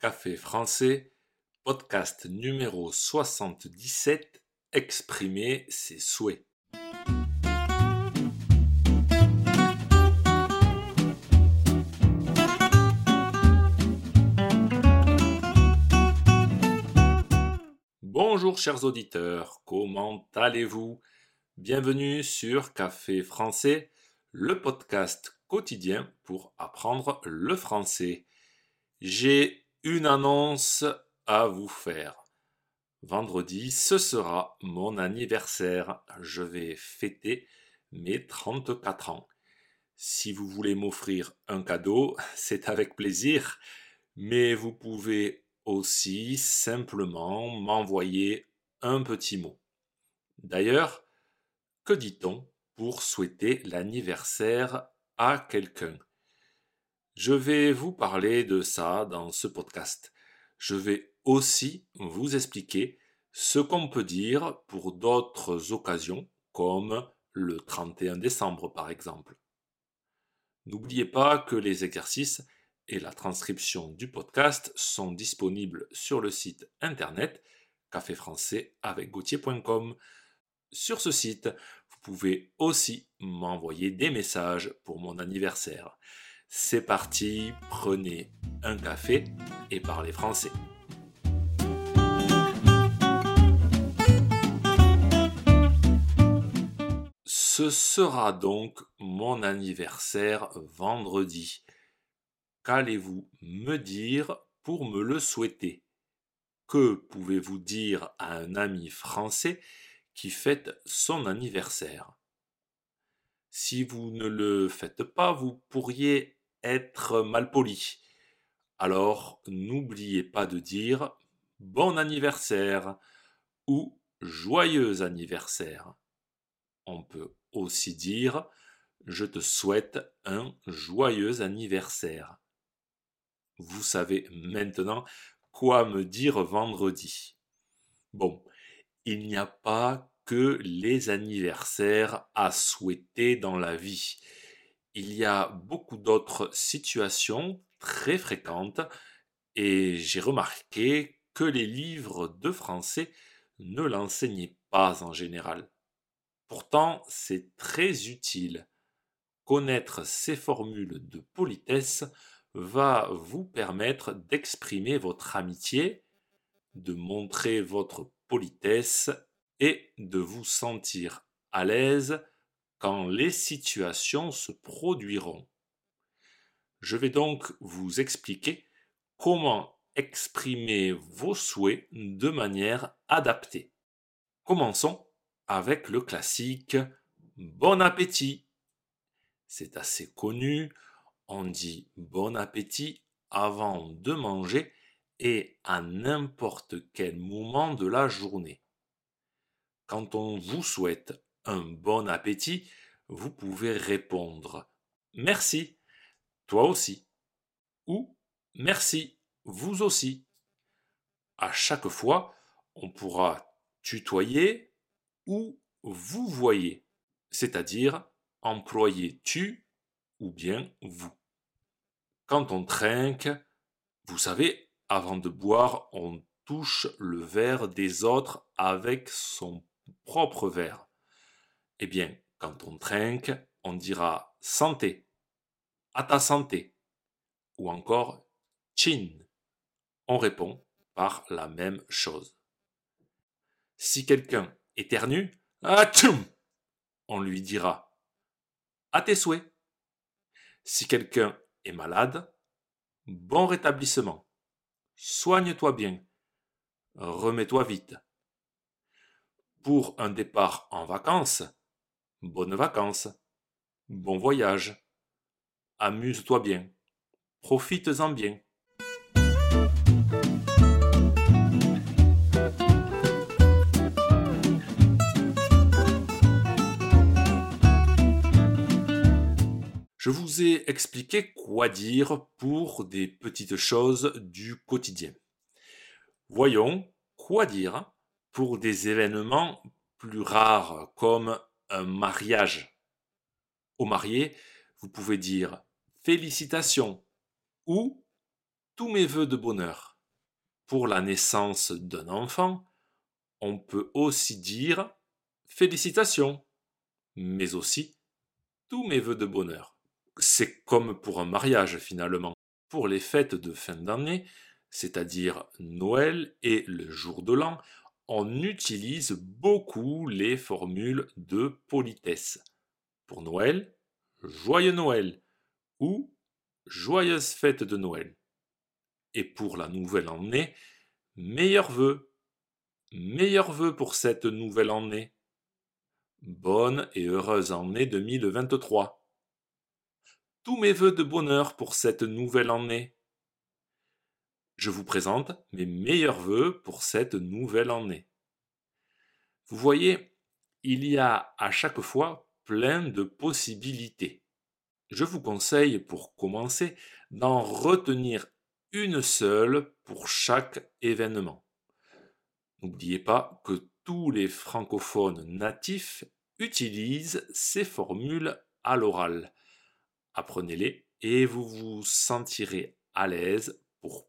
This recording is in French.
Café français, podcast numéro 77, exprimer ses souhaits. Bonjour chers auditeurs, comment allez-vous? Bienvenue sur Café français, le podcast quotidien pour apprendre le français. J'ai une annonce à vous faire. Vendredi, ce sera mon anniversaire. Je vais fêter mes 34 ans. Si vous voulez m'offrir un cadeau, c'est avec plaisir, mais vous pouvez aussi simplement m'envoyer un petit mot. D'ailleurs, que dit-on pour souhaiter l'anniversaire à quelqu'un? Je vais vous parler de ça dans ce podcast. Je vais aussi vous expliquer ce qu'on peut dire pour d'autres occasions, comme le 31 décembre par exemple. N'oubliez pas que les exercices et la transcription du podcast sont disponibles sur le site internet café français avec gauthier.com. Sur ce site, vous pouvez aussi m'envoyer des messages pour mon anniversaire. C'est parti, prenez un café et parlez français. Ce sera donc mon anniversaire vendredi. Qu'allez-vous me dire pour me le souhaiter? Que pouvez-vous dire à un ami français qui fête son anniversaire? Si vous ne le faites pas, vous pourriez être malpoli. Alors n'oubliez pas de dire bon anniversaire ou joyeux anniversaire. On peut aussi dire je te souhaite un joyeux anniversaire. Vous savez maintenant quoi me dire vendredi. Bon, il n'y a pas que les anniversaires à souhaiter dans la vie il y a beaucoup d'autres situations très fréquentes et j'ai remarqué que les livres de français ne l'enseignaient pas en général. Pourtant, c'est très utile. Connaître ces formules de politesse va vous permettre d'exprimer votre amitié, de montrer votre politesse et de vous sentir à l'aise quand les situations se produiront. Je vais donc vous expliquer comment exprimer vos souhaits de manière adaptée. Commençons avec le classique Bon appétit. C'est assez connu, on dit bon appétit avant de manger et à n'importe quel moment de la journée. Quand on vous souhaite un bon appétit, vous pouvez répondre Merci, toi aussi. Ou Merci, vous aussi. À chaque fois, on pourra tutoyer ou vous voyez, c'est-à-dire employer tu ou bien vous. Quand on trinque, vous savez, avant de boire, on touche le verre des autres avec son propre verre. Eh bien, quand on trinque, on dira santé, à ta santé, ou encore chin. On répond par la même chose. Si quelqu'un éternue, on lui dira à tes souhaits. Si quelqu'un est malade, bon rétablissement. Soigne-toi bien. Remets-toi vite. Pour un départ en vacances, Bonnes vacances. Bon voyage. Amuse-toi bien. Profites-en bien. Je vous ai expliqué quoi dire pour des petites choses du quotidien. Voyons quoi dire pour des événements plus rares comme un mariage. Au marié, vous pouvez dire félicitations ou tous mes voeux de bonheur. Pour la naissance d'un enfant, on peut aussi dire félicitations, mais aussi tous mes voeux de bonheur. C'est comme pour un mariage finalement. Pour les fêtes de fin d'année, c'est-à-dire Noël et le jour de l'an, on utilise beaucoup les formules de politesse. Pour Noël, Joyeux Noël ou Joyeuse fête de Noël. Et pour la nouvelle année, meilleurs vœux. Meilleurs vœux pour cette nouvelle année. Bonne et heureuse année 2023. Tous mes vœux de bonheur pour cette nouvelle année je vous présente mes meilleurs voeux pour cette nouvelle année. Vous voyez, il y a à chaque fois plein de possibilités. Je vous conseille pour commencer d'en retenir une seule pour chaque événement. N'oubliez pas que tous les francophones natifs utilisent ces formules à l'oral. Apprenez-les et vous vous sentirez à l'aise pour